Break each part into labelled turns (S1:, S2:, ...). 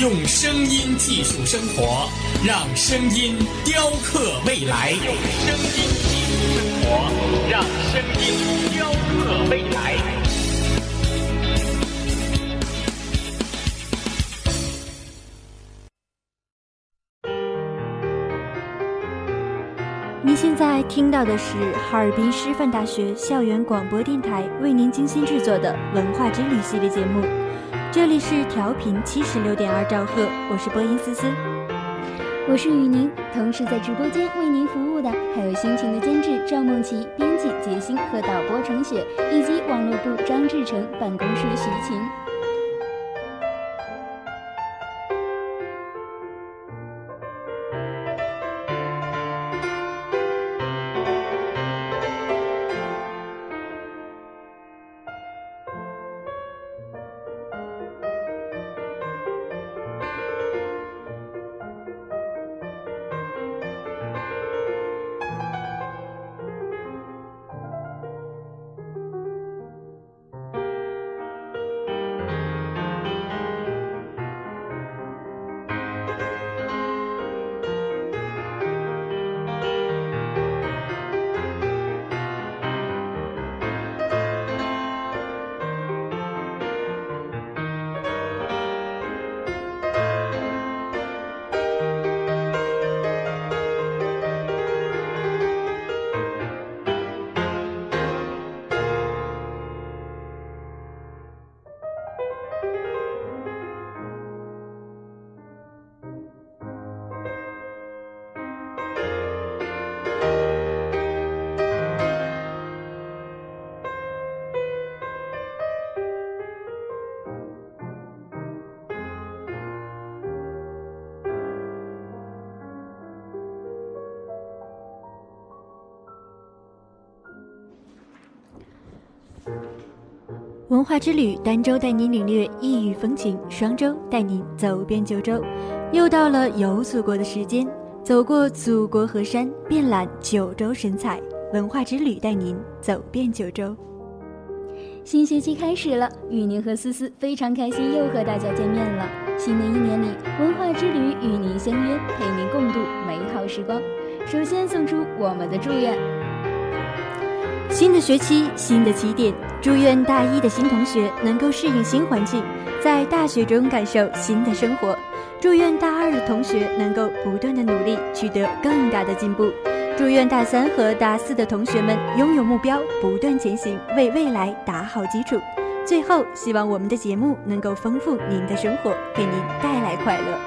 S1: 用声音技术生活，让声音雕刻未来。用声音技术生活，让声音雕刻未来。
S2: 您现在听到的是哈尔滨师范大学校园广播电台为您精心制作的文化之旅系列节目，这里是调频七十六点二兆赫，我是播音思思，
S3: 我是雨宁，同时在直播间为您服务的还有辛勤的监制赵梦琪、编辑杰星和导播程雪，以及网络部张志成、办公室徐晴。
S2: 文化之旅，儋州带您领略异域风情，双州带您走遍九州。又到了游祖国的时间，走过祖国河山，遍览九州神采。文化之旅带您走遍九州。
S3: 新学期开始了，与您和思思非常开心又和大家见面了。新的一年里，文化之旅与您相约，陪您共度美好时光。首先送出我们的祝愿。
S2: 新的学期，新的起点，祝愿大一的新同学能够适应新环境，在大学中感受新的生活。祝愿大二的同学能够不断的努力，取得更大的进步。祝愿大三和大四的同学们拥有目标，不断前行，为未来打好基础。最后，希望我们的节目能够丰富您的生活，给您带来快乐。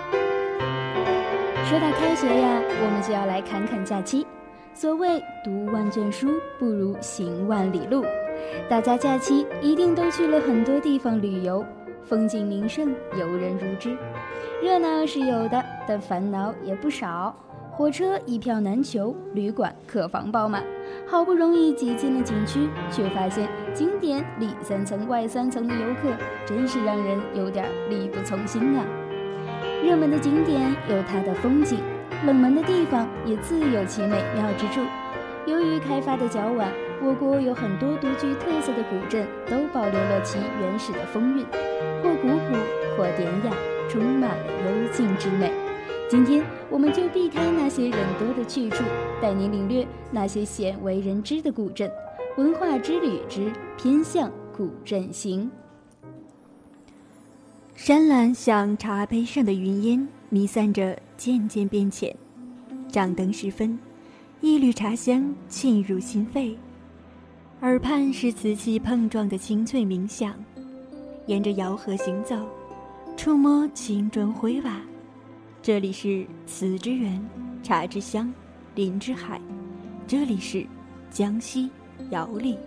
S3: 说到开学呀，我们就要来侃侃假期。所谓读万卷书，不如行万里路。大家假期一定都去了很多地方旅游，风景名胜，游人如织。热闹是有的，但烦恼也不少。火车一票难求，旅馆客房爆满。好不容易挤进了景区，却发现景点里三层外三层的游客，真是让人有点力不从心啊。热门的景点有它的风景。冷门的地方也自有其美妙之处。由于开发的较晚，我国有很多独具特色的古镇都保留了其原始的风韵，或古朴，或典雅，充满了幽静之美。今天，我们就避开那些人多的去处，带您领略那些鲜为人知的古镇。文化之旅之偏向古镇行。
S2: 山岚像茶杯上的云烟，弥散着。渐渐变浅，掌灯时分，一缕茶香沁入心肺，耳畔是瓷器碰撞的清脆鸣响。沿着瑶河行走，触摸青砖灰瓦，这里是瓷之源，茶之乡，林之海，这里是江西瑶里。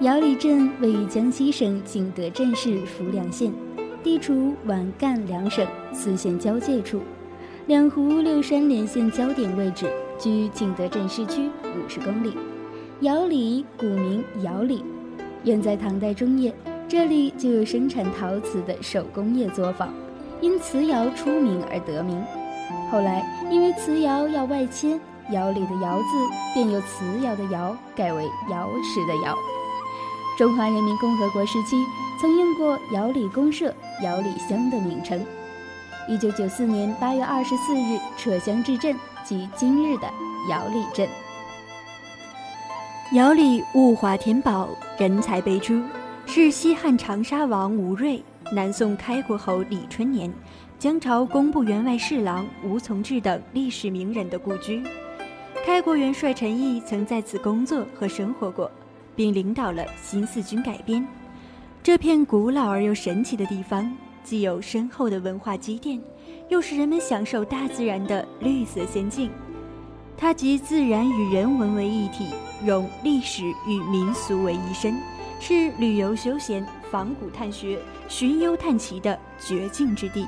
S3: 瑶里镇位于江西省景德镇市浮梁县。地处皖赣两省四县交界处，两湖六山连线交点位置，距景德镇市区五十公里。窑里古名窑里，远在唐代中叶，这里就有生产陶瓷的手工业作坊，因瓷窑出名而得名。后来因为瓷窑要外迁，窑里的窑字便由瓷窑的窑改为窑石的窑。中华人民共和国时期曾用过窑里公社、窑里乡的名称。一九九四年八月二十四日撤乡置镇，即今日的瑶里镇。
S2: 瑶里物华天宝，人才辈出，是西汉长沙王吴瑞、南宋开国侯李春年、江朝工部员外侍郎吴从志等历史名人的故居。开国元帅陈毅曾在此工作和生活过，并领导了新四军改编。这片古老而又神奇的地方。既有深厚的文化积淀，又是人们享受大自然的绿色仙境。它集自然与人文为一体，融历史与民俗为一身，是旅游休闲、仿古探学、寻幽探奇的绝境之地。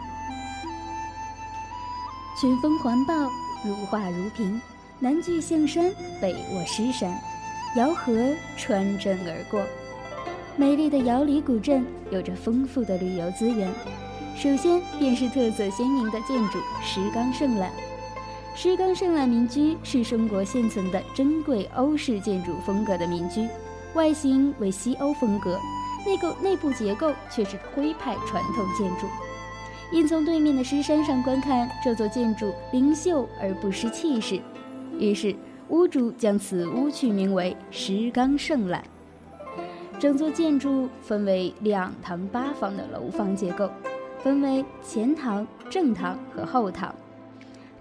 S3: 群峰环抱，如画如屏，南距象山，北卧狮山，瑶河穿镇而过。美丽的瑶里古镇有着丰富的旅游资源，首先便是特色鲜明的建筑石冈胜览。石冈胜览民居是中国现存的珍贵欧式建筑风格的民居，外形为西欧风格，内构内部结构却是徽派传统建筑。因从对面的石山上观看，这座建筑灵秀而不失气势，于是屋主将此屋取名为石冈胜览。整座建筑分为两堂八房的楼房结构，分为前堂、正堂和后堂。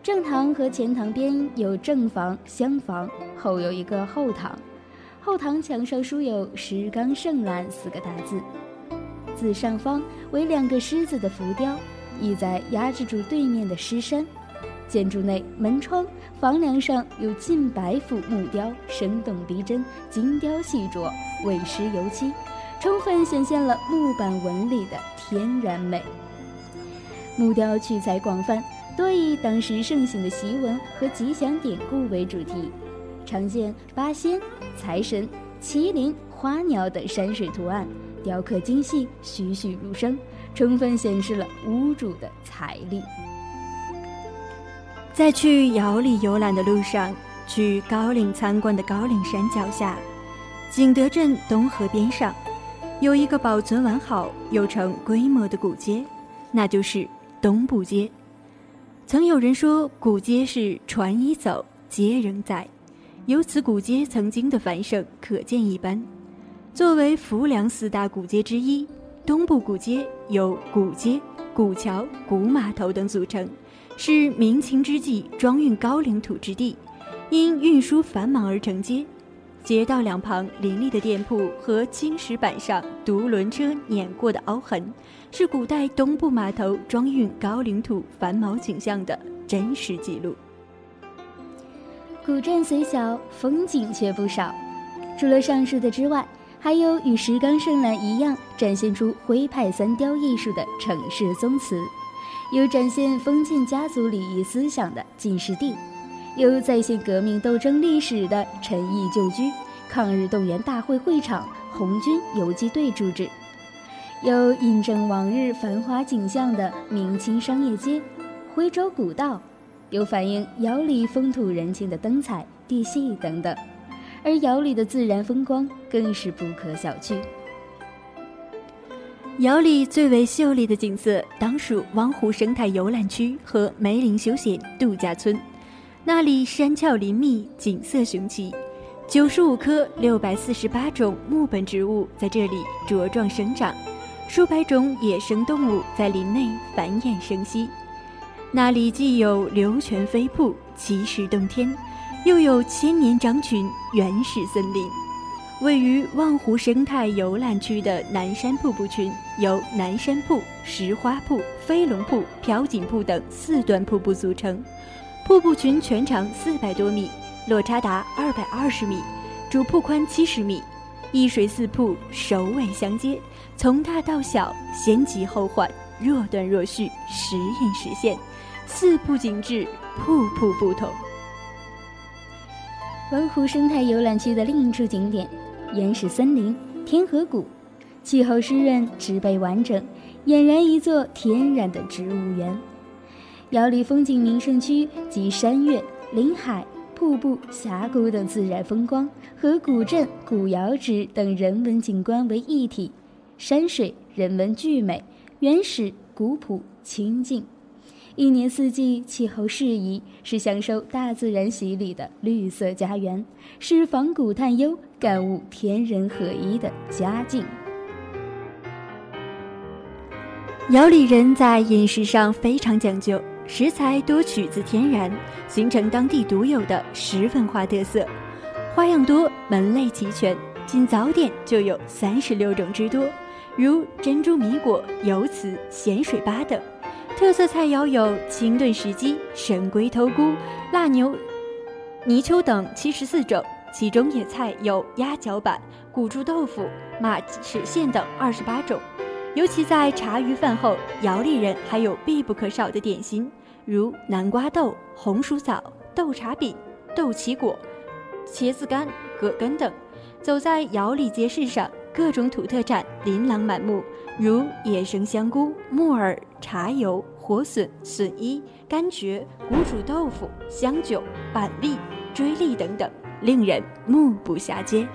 S3: 正堂和前堂边有正房、厢房，后有一个后堂。后堂墙上书有“石冈胜览”四个大字，字上方为两个狮子的浮雕，意在压制住对面的狮山。建筑内门窗、房梁上有近百幅木雕，生动逼真，精雕细琢，未施油漆，充分显现了木板纹理的天然美。木雕取材广泛，多以当时盛行的习文和吉祥典故为主题，常见八仙、财神、麒麟、花鸟等山水图案，雕刻精细，栩栩如生，充分显示了屋主的财力。
S2: 在去窑里游览的路上，去高岭参观的高岭山脚下，景德镇东河边上，有一个保存完好又成规模的古街，那就是东部街。曾有人说，古街是船已走，街仍在，由此古街曾经的繁盛可见一斑。作为浮梁四大古街之一，东部古街由古街、古桥、古码头等组成。是明清之际装运高岭土之地，因运输繁忙而成街。街道两旁林立的店铺和青石板上独轮车碾过的凹痕，是古代东部码头装运高岭土繁忙景象的真实记录。
S3: 古镇虽小，风景却不少。除了上述的之外，还有与石冈胜览一样展现出徽派三雕艺术的城市宗祠。有展现封建家族礼仪思想的进士第，有再现革命斗争历史的陈毅旧居、抗日动员大会会场、红军游击队住址，有印证往日繁华景象的明清商业街、徽州古道，有反映窑里风土人情的灯彩、地戏等等，而窑里的自然风光更是不可小觑。
S2: 窑里最为秀丽的景色，当属汪湖生态游览区和梅林休闲度假村。那里山峭林密，景色雄奇，九十五棵六百四十八种木本植物在这里茁壮生长，数百种野生动物在林内繁衍生息。那里既有流泉飞瀑，奇石洞天，又有千年樟群，原始森林。位于望湖生态游览区的南山瀑布群，由南山瀑、石花瀑、飞龙瀑、飘景瀑等四段瀑布组成。瀑布群全长四百多米，落差达二百二十米，主瀑宽七十米，一水四瀑，首尾相接，从大到小，先急后缓，若断若续，时隐时现，四瀑景致，瀑布不同。
S3: 文湖生态游览区的另一处景点——原始森林天河谷，气候湿润，植被完整，俨然一座天然的植物园。瑶里风景名胜区集山岳、林海、瀑布、峡谷等自然风光和古镇、古窑址等人文景观为一体，山水人文俱美，原始古朴清静。一年四季气候适宜，是享受大自然洗礼的绿色家园，是仿古探幽、感悟天人合一的佳境。
S2: 瑶里人在饮食上非常讲究，食材多取自天然，形成当地独有的食文化特色，花样多，门类齐全，仅早点就有三十六种之多，如珍珠米果、油糍、咸水粑等。特色菜肴有清炖石鸡、神龟头菇、腊牛、泥鳅等七十四种，其中野菜有鸭脚板、古猪豆腐、马齿苋等。二十八种。尤其在茶余饭后，姚里人还有必不可少的点心，如南瓜豆、红薯枣、豆茶饼、豆萁果、茄子干、葛根等。走在姚里街市上，各种土特产琳琅满目。如野生香菇、木耳、茶油、火笋、笋衣、甘蕨、古煮豆腐、香酒、板栗、锥栗等等，令人目不暇接。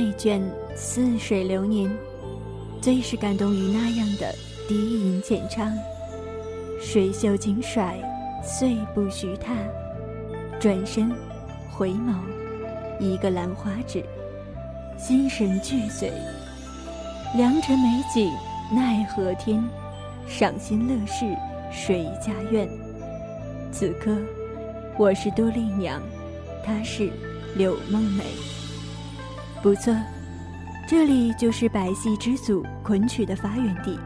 S2: 如花美眷，似水流年，最是感动于那样的低吟浅唱。水袖轻甩，碎步徐踏，转身，回眸，一个兰花指，心神俱碎。良辰美景奈何天，赏心乐事谁家院？此刻，我是多丽娘，她是柳梦梅。不错，这里就是百戏之祖昆曲的发源地，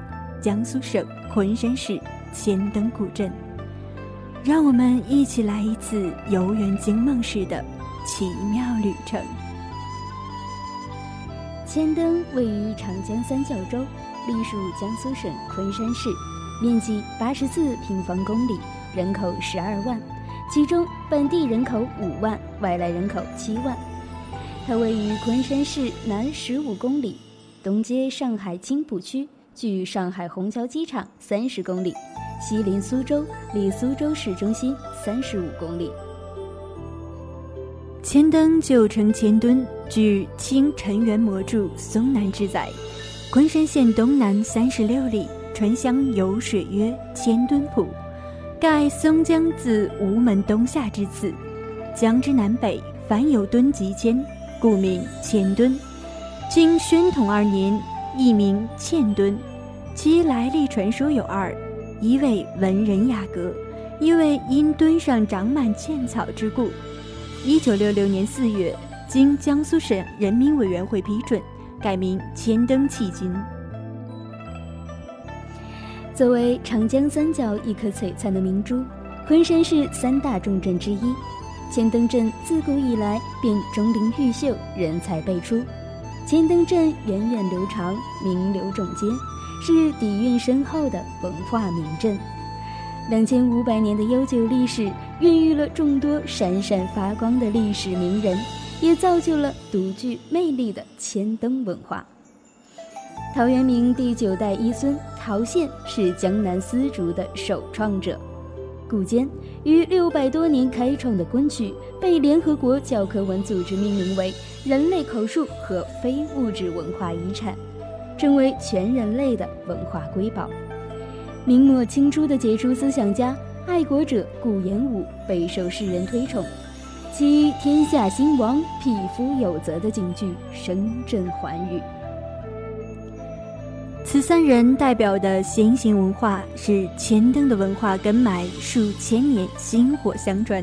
S2: 江苏省昆山市千灯古镇。让我们一起来一次游园惊梦式的奇妙旅程。
S3: 千灯位于长江三角洲，隶属江苏省昆山市，面积八十四平方公里，人口十二万，其中本地人口五万，外来人口七万。它位于昆山市南十五公里，东接上海青浦区，距上海虹桥机场三十公里，西临苏州，离苏州市中心三十五公里。
S2: 千灯旧称千墩，据《清陈元模著松南志》载，昆山县东南三十六里，川乡有水曰千墩浦，盖松江自吴门东下之次，江之南北凡有墩即千。故名千墩，经宣统二年亦名嵌墩，其来历传说有二：一位文人雅阁，一位因墩上长满茜草之故。一九六六年四月，经江苏省人民委员会批准，改名千灯迄今。
S3: 作为长江三角一颗璀璨的明珠，昆山市三大重镇之一。千灯镇自古以来便钟灵毓秀，人才辈出。千灯镇源远流长，名流众间，是底蕴深厚的文化名镇。两千五百年的悠久历史，孕育了众多闪闪发光的历史名人，也造就了独具魅力的千灯文化。陶渊明第九代一孙陶宪是江南丝竹的首创者。古间于六百多年开创的昆曲，被联合国教科文组织命名为人类口述和非物质文化遗产，成为全人类的文化瑰宝。明末清初的杰出思想家、爱国者顾炎武备受世人推崇，其“天下兴亡，匹夫有责”的警句声震寰宇。
S2: 此三人代表的先行文化是千灯的文化根脉，数千年薪火相传；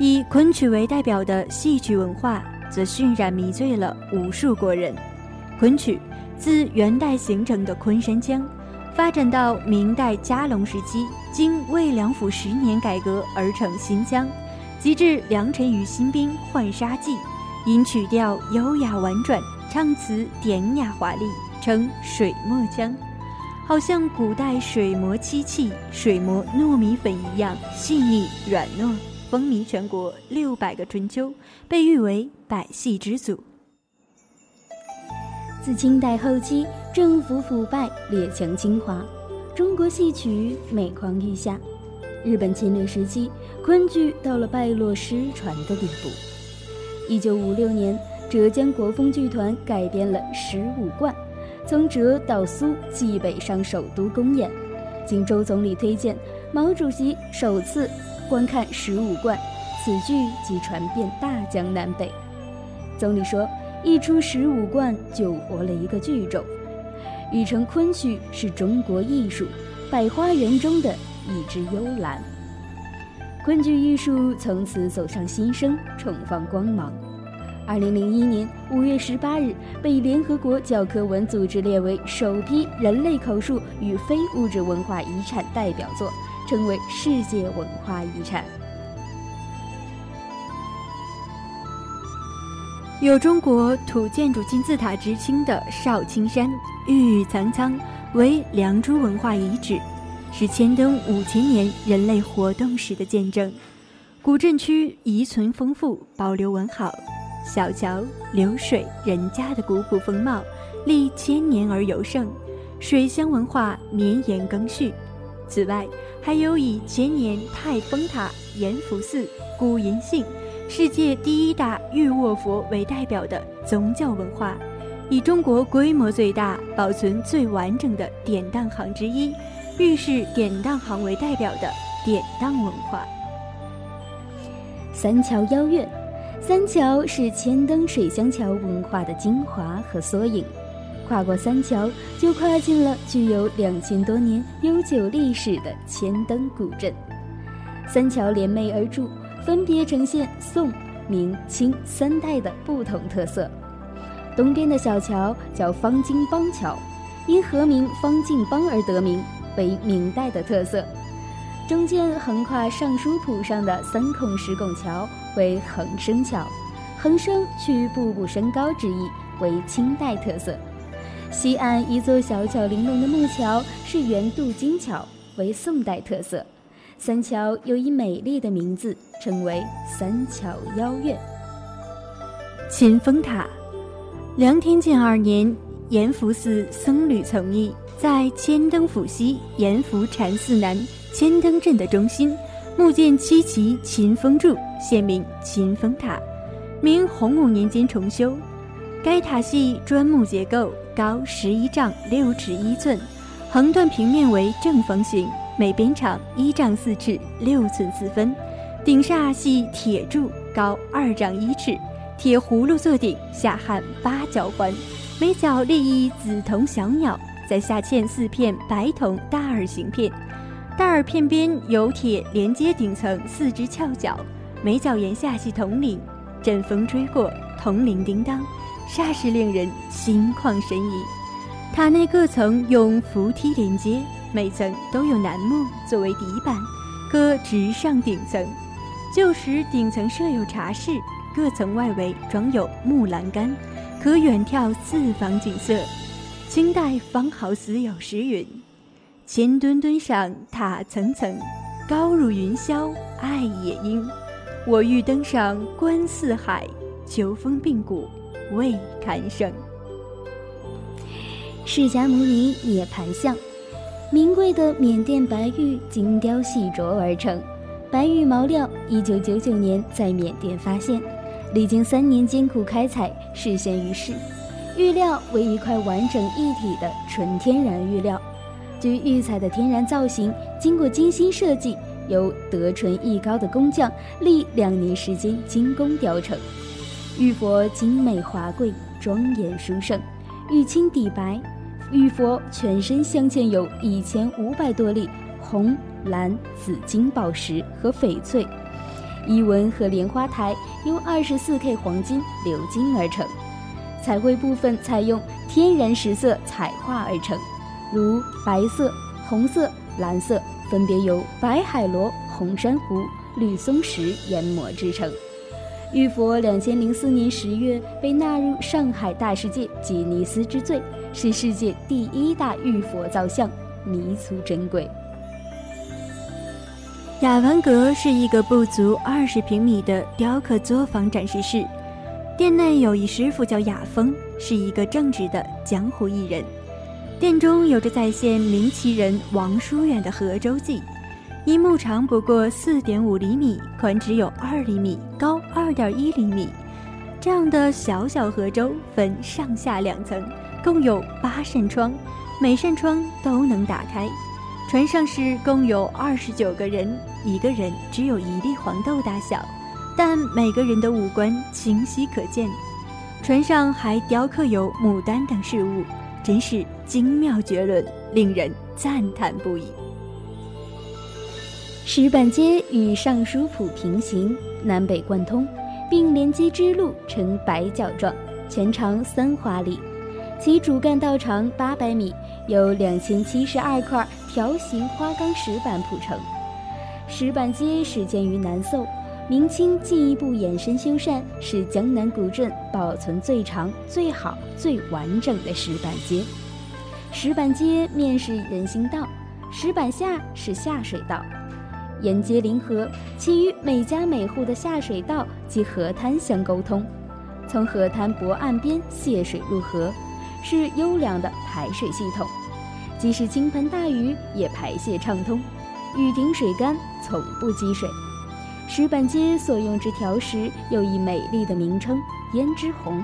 S2: 以昆曲为代表的戏曲文化则熏染迷醉了无数国人。昆曲自元代形成的昆山腔，发展到明代嘉隆时期，经魏良辅十年改革而成新腔，及至梁辰与新兵《浣纱记》，因曲调优雅婉转，唱词典雅华丽。称水墨浆，好像古代水磨漆器、水磨糯米粉一样细腻软糯，风靡全国六百个春秋，被誉为百戏之祖。
S3: 自清代后期，政府腐败，列强侵华，中国戏曲每况愈下。日本侵略时期，昆剧到了败落失传的地步。一九五六年，浙江国风剧团改编了《十五贯》。从浙到苏，继北上首都公演。经周总理推荐，毛主席首次观看《十五贯》，此剧即传遍大江南北。总理说：“一出《十五贯》，救活了一个剧种，语称昆曲是中国艺术百花园中的一只幽兰。”昆剧艺术从此走上新生，重放光芒。二零零一年五月十八日，被联合国教科文组织列为首批人类口述与非物质文化遗产代表作，成为世界文化遗产。
S2: 有“中国土建筑金字塔”之称的少青山，郁郁苍苍，为良渚文化遗址，是千灯五千年人类活动史的见证。古镇区遗存丰富，保留完好。小桥流水人家的古朴风貌，历千年而尤盛，水乡文化绵延更续。此外，还有以千年泰峰塔、严福寺、古银杏、世界第一大玉卧佛为代表的宗教文化，以中国规模最大、保存最完整的典当行之一——玉氏典当行为代表的典当文化。
S3: 三桥邀月，三桥是千灯水乡桥文化的精华和缩影。跨过三桥，就跨进了具有两千多年悠久历史的千灯古镇。三桥联袂而筑。分别呈现宋、明、清三代的不同特色。东边的小桥叫方巾帮桥，因河名方巾帮而得名，为明代的特色。中间横跨尚书浦上的三孔石拱桥为横生桥，横生取步步升高之意，为清代特色。西岸一座小巧玲珑的木桥是圆镀金桥，为宋代特色。三桥有一美丽的名字，称为三桥邀月。
S2: 秦风塔，梁天监二年，延福寺僧侣从义，在千灯府西延福禅寺南千灯镇的中心，木建七旗秦风柱，现名秦风塔，明洪武年间重修。该塔系砖木结构，高十一丈六尺一寸，横断平面为正方形。每边长一丈四尺六寸四分，顶煞系铁柱，高二丈一尺，铁葫芦做顶，下焊八角环，每角立一紫铜小鸟，在下嵌四片白铜大耳形片，大耳片边有铁连接顶层四只翘角，每角檐下系铜铃，阵风吹过，铜铃叮当，煞是令人心旷神怡。塔内各层用扶梯连接。每层都有楠木作为底板，可直上顶层。旧时顶层设有茶室，各层外围装有木栏杆，可远眺四方景色。清代方豪死有诗云：“千墩墩上塔层层，高入云霄爱也应。我欲登上观四海，秋风并古未堪胜。”
S3: 释迦牟尼涅盘像。名贵的缅甸白玉精雕细琢而成，白玉毛料，一九九九年在缅甸发现，历经三年艰苦开采，实现于世。玉料为一块完整一体的纯天然玉料，据玉材的天然造型，经过精心设计，由德纯艺高的工匠历两年时间精工雕成。玉佛精美华贵，庄严殊胜，玉清底白。玉佛全身镶嵌有一千五百多粒红、蓝、紫金宝石和翡翠，衣纹和莲花台由二十四 K 黄金鎏金而成，彩绘部分采用天然石色彩画而成，如白色、红色、蓝色，分别由白海螺、红珊瑚、绿松石研磨制成。玉佛两千零四年十月被纳入上海大世界吉尼斯之最。是世界第一大玉佛造像，弥足珍贵。
S2: 雅文阁是一个不足二十平米的雕刻作坊展示室，店内有一师傅叫雅风，是一个正直的江湖艺人。店中有着再现名奇人王叔远的河舟记，一木长不过四点五厘米，宽只有二厘米，高二点一厘米，这样的小小河舟分上下两层。共有八扇窗，每扇窗都能打开。船上是共有二十九个人，一个人只有一粒黄豆大小，但每个人的五官清晰可见。船上还雕刻有牡丹等事物，真是精妙绝伦，令人赞叹不已。
S3: 石板街与尚书浦平行，南北贯通，并连接支路呈白角状，全长三华里。其主干道长八百米，有两千七十二块条形花岗石板铺成。石板街始建于南宋，明清进一步延伸修缮，是江南古镇保存最长、最好、最完整的石板街。石板街面是人行道，石板下是下水道，沿街临河，其与每家每户的下水道及河滩相沟通，从河滩泊岸边泄水入河。是优良的排水系统，即使倾盆大雨也排泄畅通，雨停水干，从不积水。石板街所用之条石有以美丽的名称——胭脂红。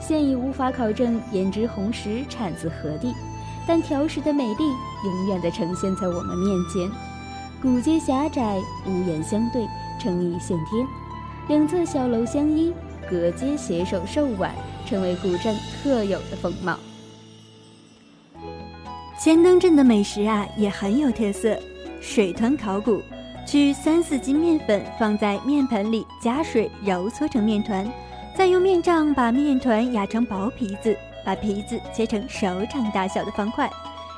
S3: 现已无法考证胭脂红石产自何地，但条石的美丽永远地呈现在我们面前。古街狭窄，屋檐相对，成一线天；两侧小楼相依，隔街携手受碗，成为古镇特有的风貌。
S2: 千灯镇的美食啊，也很有特色。水团烤骨。取三四斤面粉放在面盆里，加水揉搓成面团，再用面杖把面团压成薄皮子，把皮子切成手掌大小的方块，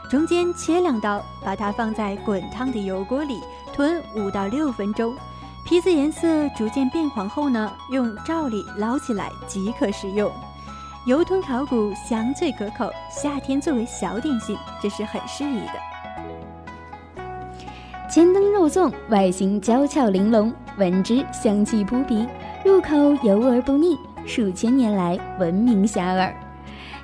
S2: 中间切两刀，把它放在滚烫的油锅里炖五到六分钟。皮子颜色逐渐变黄后呢，用笊篱捞起来即可食用。油吞烤骨香脆可口，夏天作为小点心，这是很适宜的。
S3: 千灯肉粽外形娇俏玲珑，闻之香气扑鼻，入口油而不腻，数千年来闻名遐迩。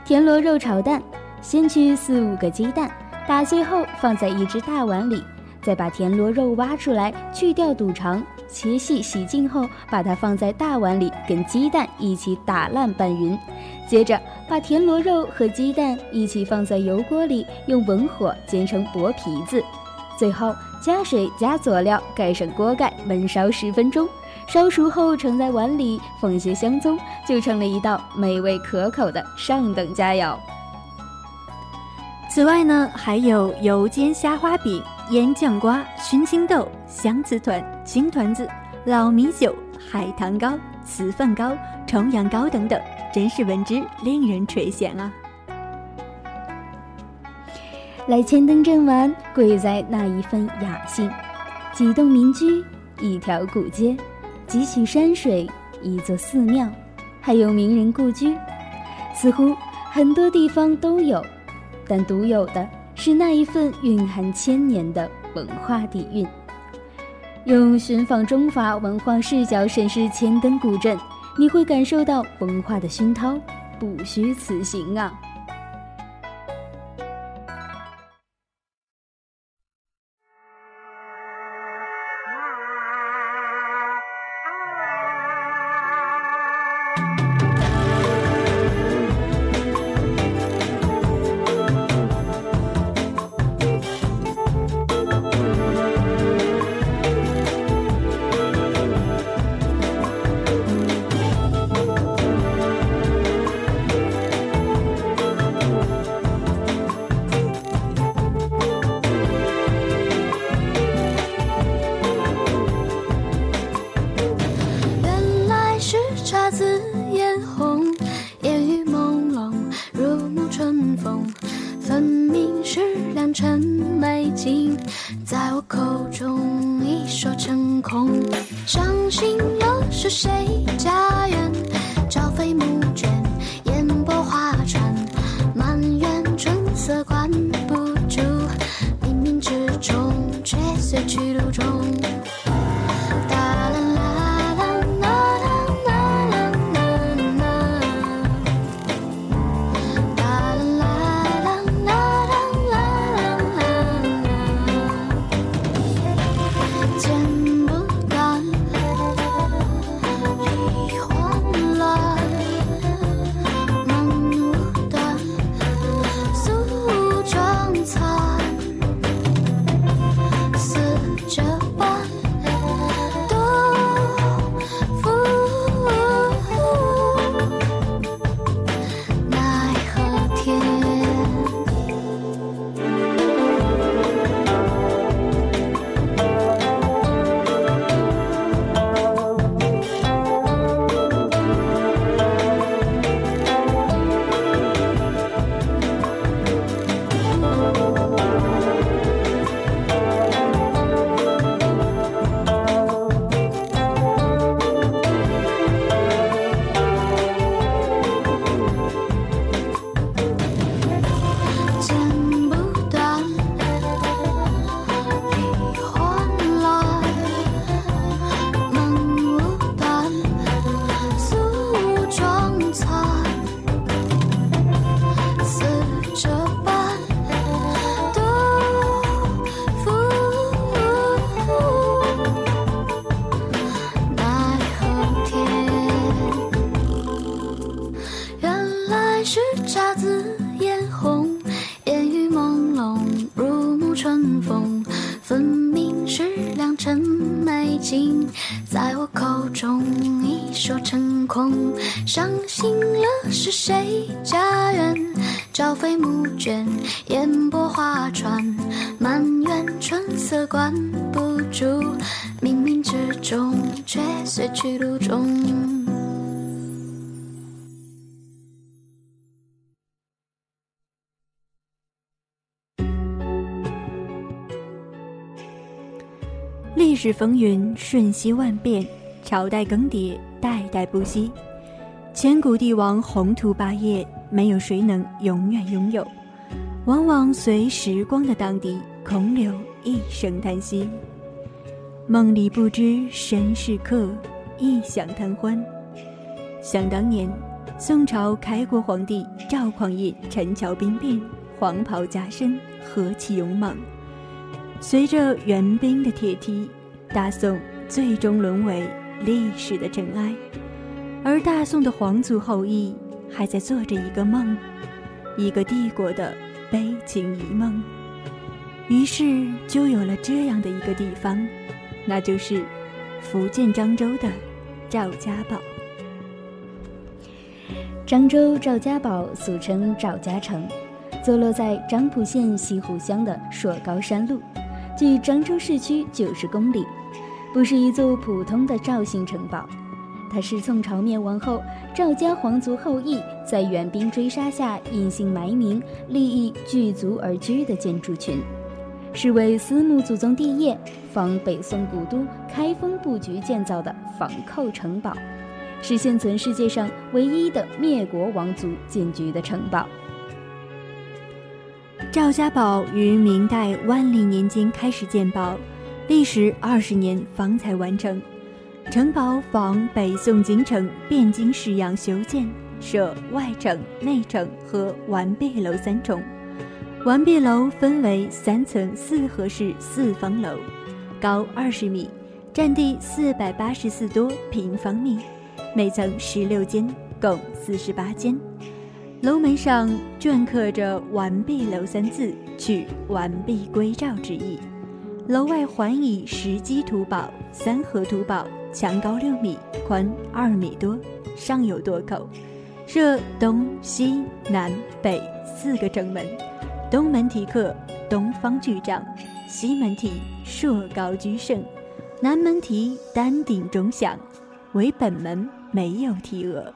S3: 田螺肉炒蛋，先取四五个鸡蛋，打碎后放在一只大碗里，再把田螺肉挖出来，去掉肚肠，切细洗净后，把它放在大碗里，跟鸡蛋一起打烂拌匀，接着把田螺肉和鸡蛋一起放在油锅里，用文火煎成薄皮子。最后加水加佐料，盖上锅盖焖烧十分钟，烧熟后盛在碗里，放些香葱，就成了一道美味可口的上等佳肴。
S2: 此外呢，还有油煎虾花饼、腌酱瓜、熏青豆、香瓷团、青团子、老米酒、海棠糕、糍饭糕、重阳糕等等，真是闻之令人垂涎啊！
S3: 来千灯镇玩，贵在那一份雅兴。几栋民居，一条古街，几曲山水，一座寺庙，还有名人故居，似乎很多地方都有，但独有的是那一份蕴含千年的文化底蕴。用寻访中法文化视角审视千灯古镇，你会感受到文化的熏陶，不虚此行啊！
S4: 是良辰美景，在我口中一说成空，伤心又是谁家园？
S2: 风云瞬息万变，朝代更迭，代代不息。千古帝王宏图霸业，没有谁能永远拥有，往往随时光的荡涤，空留一声叹息。梦里不知身是客，一想贪欢。想当年，宋朝开国皇帝赵匡胤陈桥兵变，黄袍加身，何其勇猛！随着援兵的铁蹄，大宋最终沦为历史的尘埃，而大宋的皇族后裔还在做着一个梦，一个帝国的悲情遗梦。于是就有了这样的一个地方，那就是福建漳州的赵家堡。
S3: 漳州赵家堡俗称赵家城，坐落在漳浦县西湖乡的朔高山路。距漳州市区九十公里，不是一座普通的赵姓城堡，它是宋朝灭亡后赵家皇族后裔在援兵追杀下隐姓埋名、利益聚族而居的建筑群，是为司墓祖宗帝业、仿北宋古都开封布局建造的仿寇城堡，是现存世界上唯一的灭国王族建居的城堡。
S2: 赵家堡于明代万历年间开始建堡，历时二十年方才完成。城堡仿北宋京城汴京式样修建，设外城、内城和完壁楼三重。完壁楼分为三层四合式四方楼，高二十米，占地四百八十四多平方米，每层十六间，共四十八间。楼门上镌刻着“完璧楼”三字，取“完璧归赵”之意。楼外环以石基土堡、三合土堡，墙高六米，宽二米多，上有多口，设东西南北四个正门。东门题刻“东方巨丈”，西门题“硕高？居胜”，南门题“丹鼎钟响”，唯本门没有题额。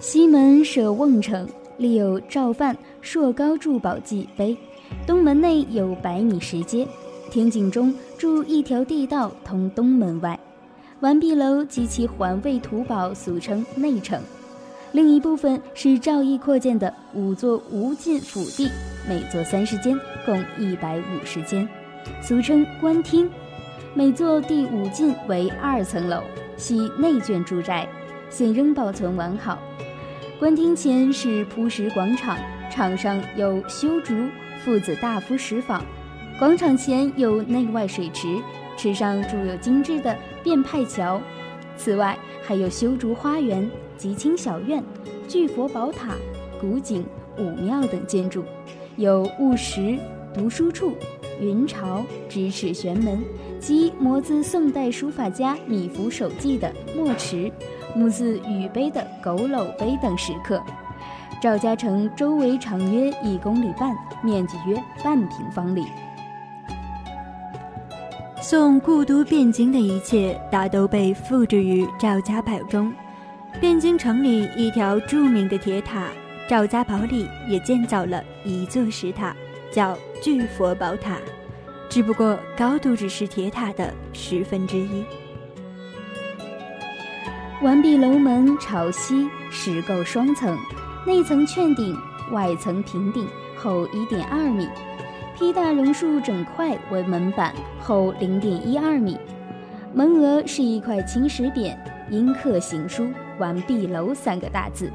S3: 西门设瓮城，立有赵范硕高？筑宝记碑。东门内有百米石阶，天井中筑一条地道通东门外。完璧楼及其环卫土堡俗称内城。另一部分是赵义扩建的五座无尽府邸，每座三十间，共一百五十间，俗称官厅。每座第五进为二层楼，系内眷住宅，现仍保存完好。官厅前是铺石广场，场上有修竹父子大夫石坊，广场前有内外水池，池上筑有精致的变派桥。此外，还有修竹花园、吉清小院、巨佛宝塔、古井、武庙等建筑，有务实读书处、云朝、咫尺玄门及摹自宋代书法家米芾手记的墨池。木字雨碑的佝偻碑等石刻。赵家城周围长约一公里半，面积约半平方里。
S2: 宋故都汴京的一切，大都被复制于赵家堡中。汴京城里一条著名的铁塔，赵家堡里也建造了一座石塔，叫巨佛宝塔，只不过高度只是铁塔的十分之一。
S3: 完璧楼门朝西，石构双层，内层券顶，外层平顶，厚一点二米，披大榕树整块为门板，厚零点一二米。门额是一块青石匾，阴刻行书“完璧楼”三个大字，“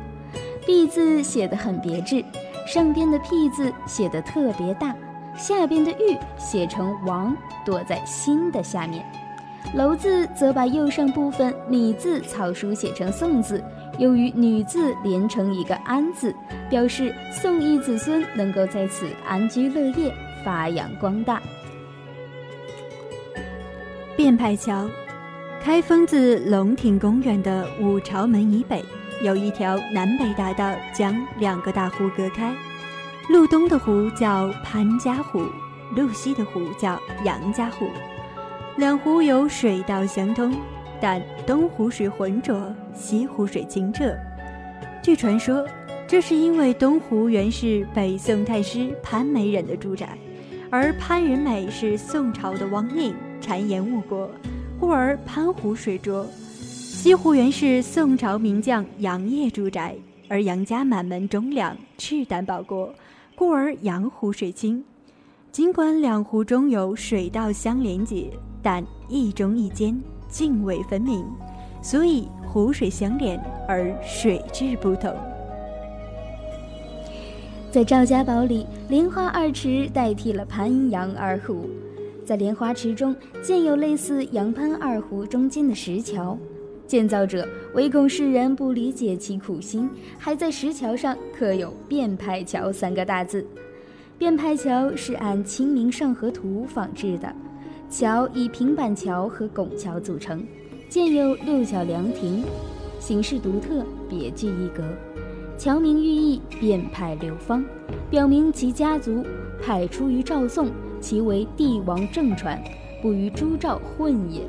S3: 璧”字写得很别致，上边的“辟”字写得特别大，下边的“玉”写成“王”，躲在心的下面。楼字则把右上部分米字草书写成宋字，又与女字连成一个安字，表示宋义子孙能够在此安居乐业，发扬光大。
S2: 变派桥，开封自龙亭公园的五朝门以北，有一条南北大道，将两个大湖隔开。路东的湖叫潘家湖，路西的湖叫杨家湖。两湖有水道相通，但东湖水浑浊，西湖水清澈。据传说，这是因为东湖原是北宋太师潘美人的住宅，而潘仁美是宋朝的王印。谗言误国，故而潘湖水浊；西湖原是宋朝名将杨业住宅，而杨家满门忠良，赤胆保国，故而杨湖水清。尽管两湖中有水道相连接，但一中一间，泾渭分明，所以湖水相连而水质不同。
S3: 在赵家堡里，莲花二池代替了潘杨二湖。在莲花池中建有类似杨潘二湖中间的石桥，建造者唯恐世人不理解其苦心，还在石桥上刻有“变派桥”三个大字。变派桥是按《清明上河图》仿制的，桥以平板桥和拱桥组成，建有六角凉亭，形式独特，别具一格。桥名寓意变派流芳，表明其家族派出于赵宋。其为帝王正传，不与朱赵混也。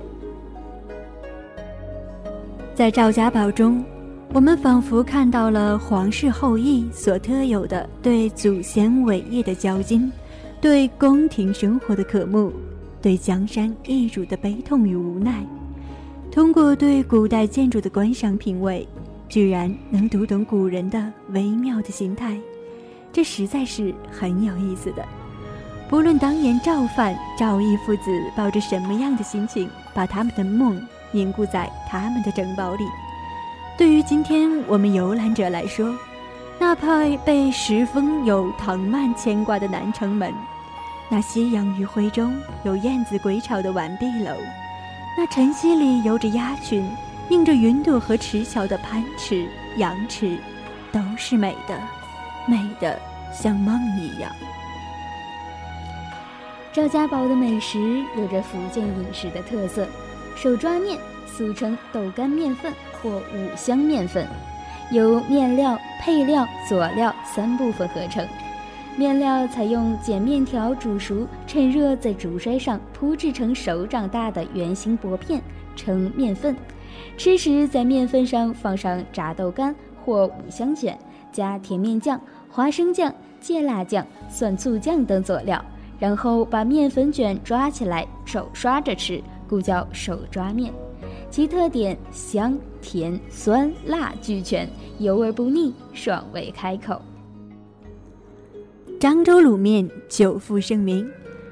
S2: 在赵家堡中，我们仿佛看到了皇室后裔所特有的对祖先伟业的骄矜，对宫廷生活的渴慕，对江山易主的悲痛与无奈。通过对古代建筑的观赏品味，居然能读懂古人的微妙的心态，这实在是很有意思的。不论当年赵范、赵毅父子抱着什么样的心情，把他们的梦凝固在他们的城堡里，对于今天我们游览者来说，那派被石峰有唐曼牵挂的南城门，那夕阳余晖中有燕子归巢的完璧楼，那晨曦里游着鸭群、映着云朵和池桥的潘池、杨池，都是美的，美的像梦一样。
S3: 赵家堡的美食有着福建饮食的特色，手抓面俗称豆干面粉或五香面粉，由面料、配料、佐料三部分合成。面料采用碱面条煮熟，趁热在竹筛上铺制成手掌大的圆形薄片，称面粉。吃时在面粉上放上炸豆干或五香卷，加甜面酱、花生酱、芥辣酱、蒜醋酱等佐料。然后把面粉卷抓起来，手刷着吃，故叫手抓面。其特点香甜酸辣俱全，油而不腻，爽味开口。
S2: 漳州卤面久负盛名，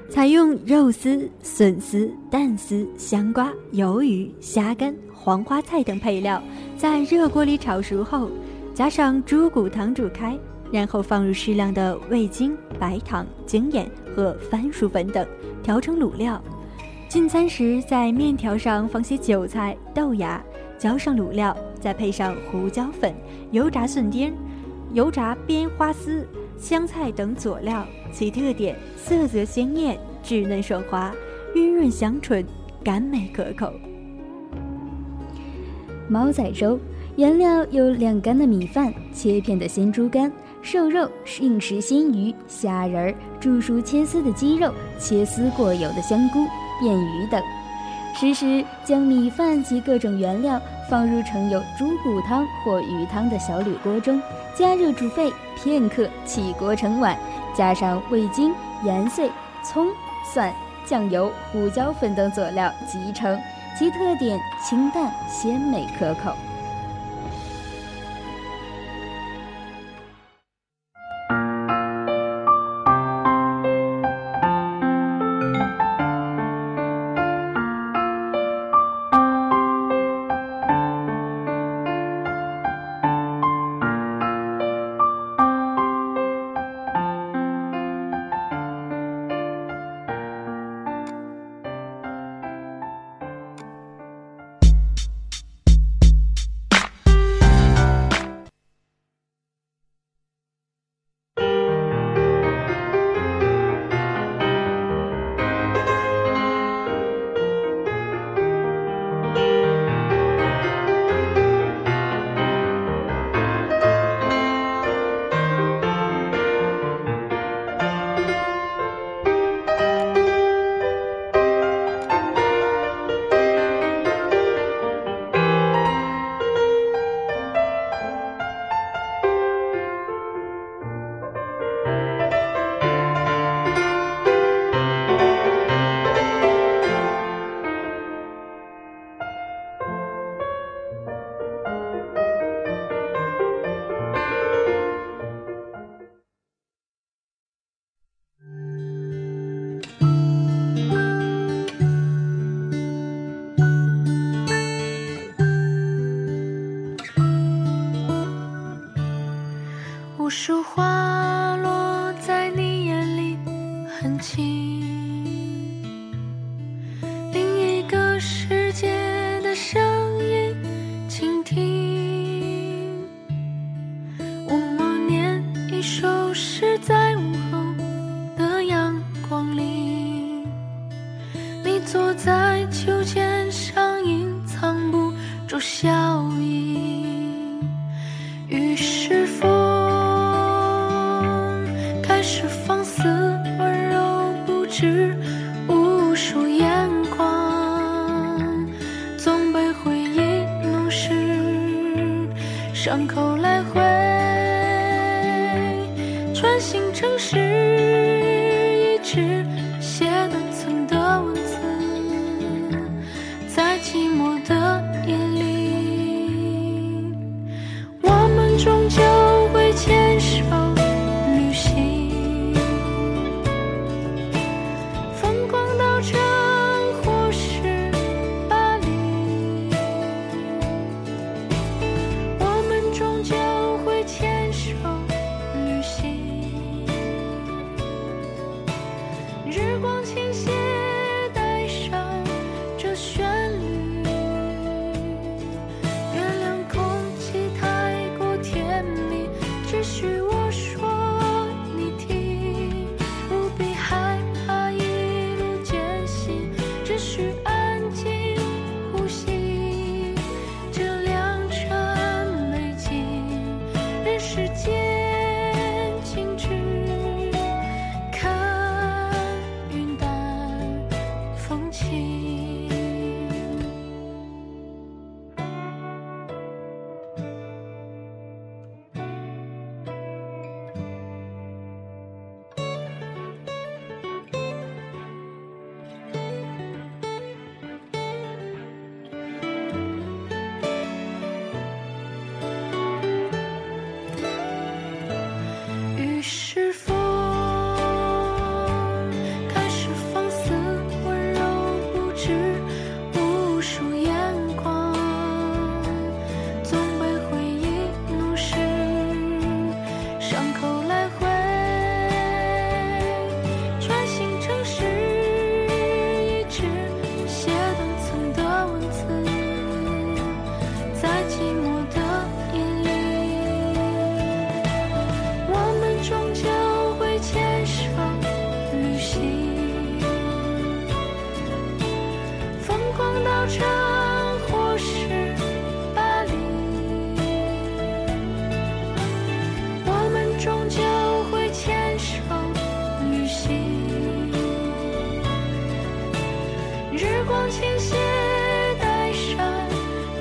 S2: 采用肉丝、笋丝、蛋丝、香瓜、鱿鱼、虾干、黄花菜等配料，在热锅里炒熟后，加上猪骨汤煮开。然后放入适量的味精、白糖、精盐和番薯粉等，调成卤料。进餐时，在面条上放些韭菜、豆芽，浇上卤料，再配上胡椒粉、油炸笋丁、油炸边花丝、香菜等佐料。其特点：色泽鲜艳、稚嫩爽滑、晕润香醇、甘美可口。
S3: 猫仔粥原料有晾干的米饭、切片的鲜猪肝。瘦肉、硬食鲜鱼、虾仁儿、煮熟切丝的鸡肉、切丝过油的香菇、便鱼等。食时将米饭及各种原料放入盛有猪骨汤或鱼汤的小铝锅中，加热煮沸片刻，起锅盛碗，加上味精、盐碎、葱、蒜、酱油、胡椒粉等佐料即成。其特点清淡鲜美可口。
S4: 无数花落在你眼里很轻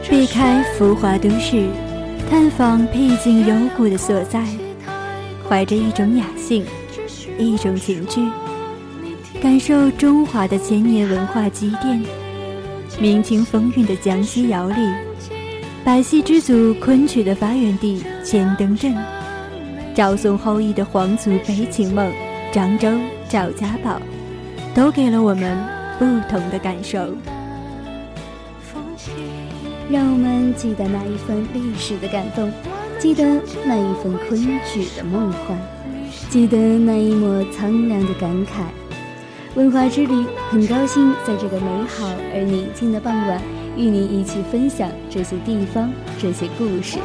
S2: 避开浮华都市，探访僻静幽谷的所在，怀着一种雅兴，一种情致，感受中华的千年文化积淀。明清风韵的江西窑里，百戏之祖昆曲的发源地千灯镇，赵宋后裔的皇族悲情梦漳州赵家堡，都给了我们不同的感受。
S3: 让我们记得那一份历史的感动，记得那一份昆曲的梦幻，记得那一抹苍凉的感慨。文化之旅，很高兴在这个美好而宁静的傍晚，与你一起分享这些地方、这些故事。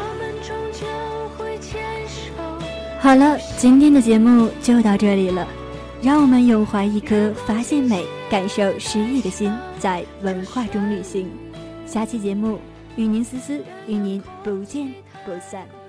S2: 好了，今天的节目就到这里了。让我们永怀一颗发现美、感受诗意的心，在文化中旅行。下期节目与您思思，与您不见不散。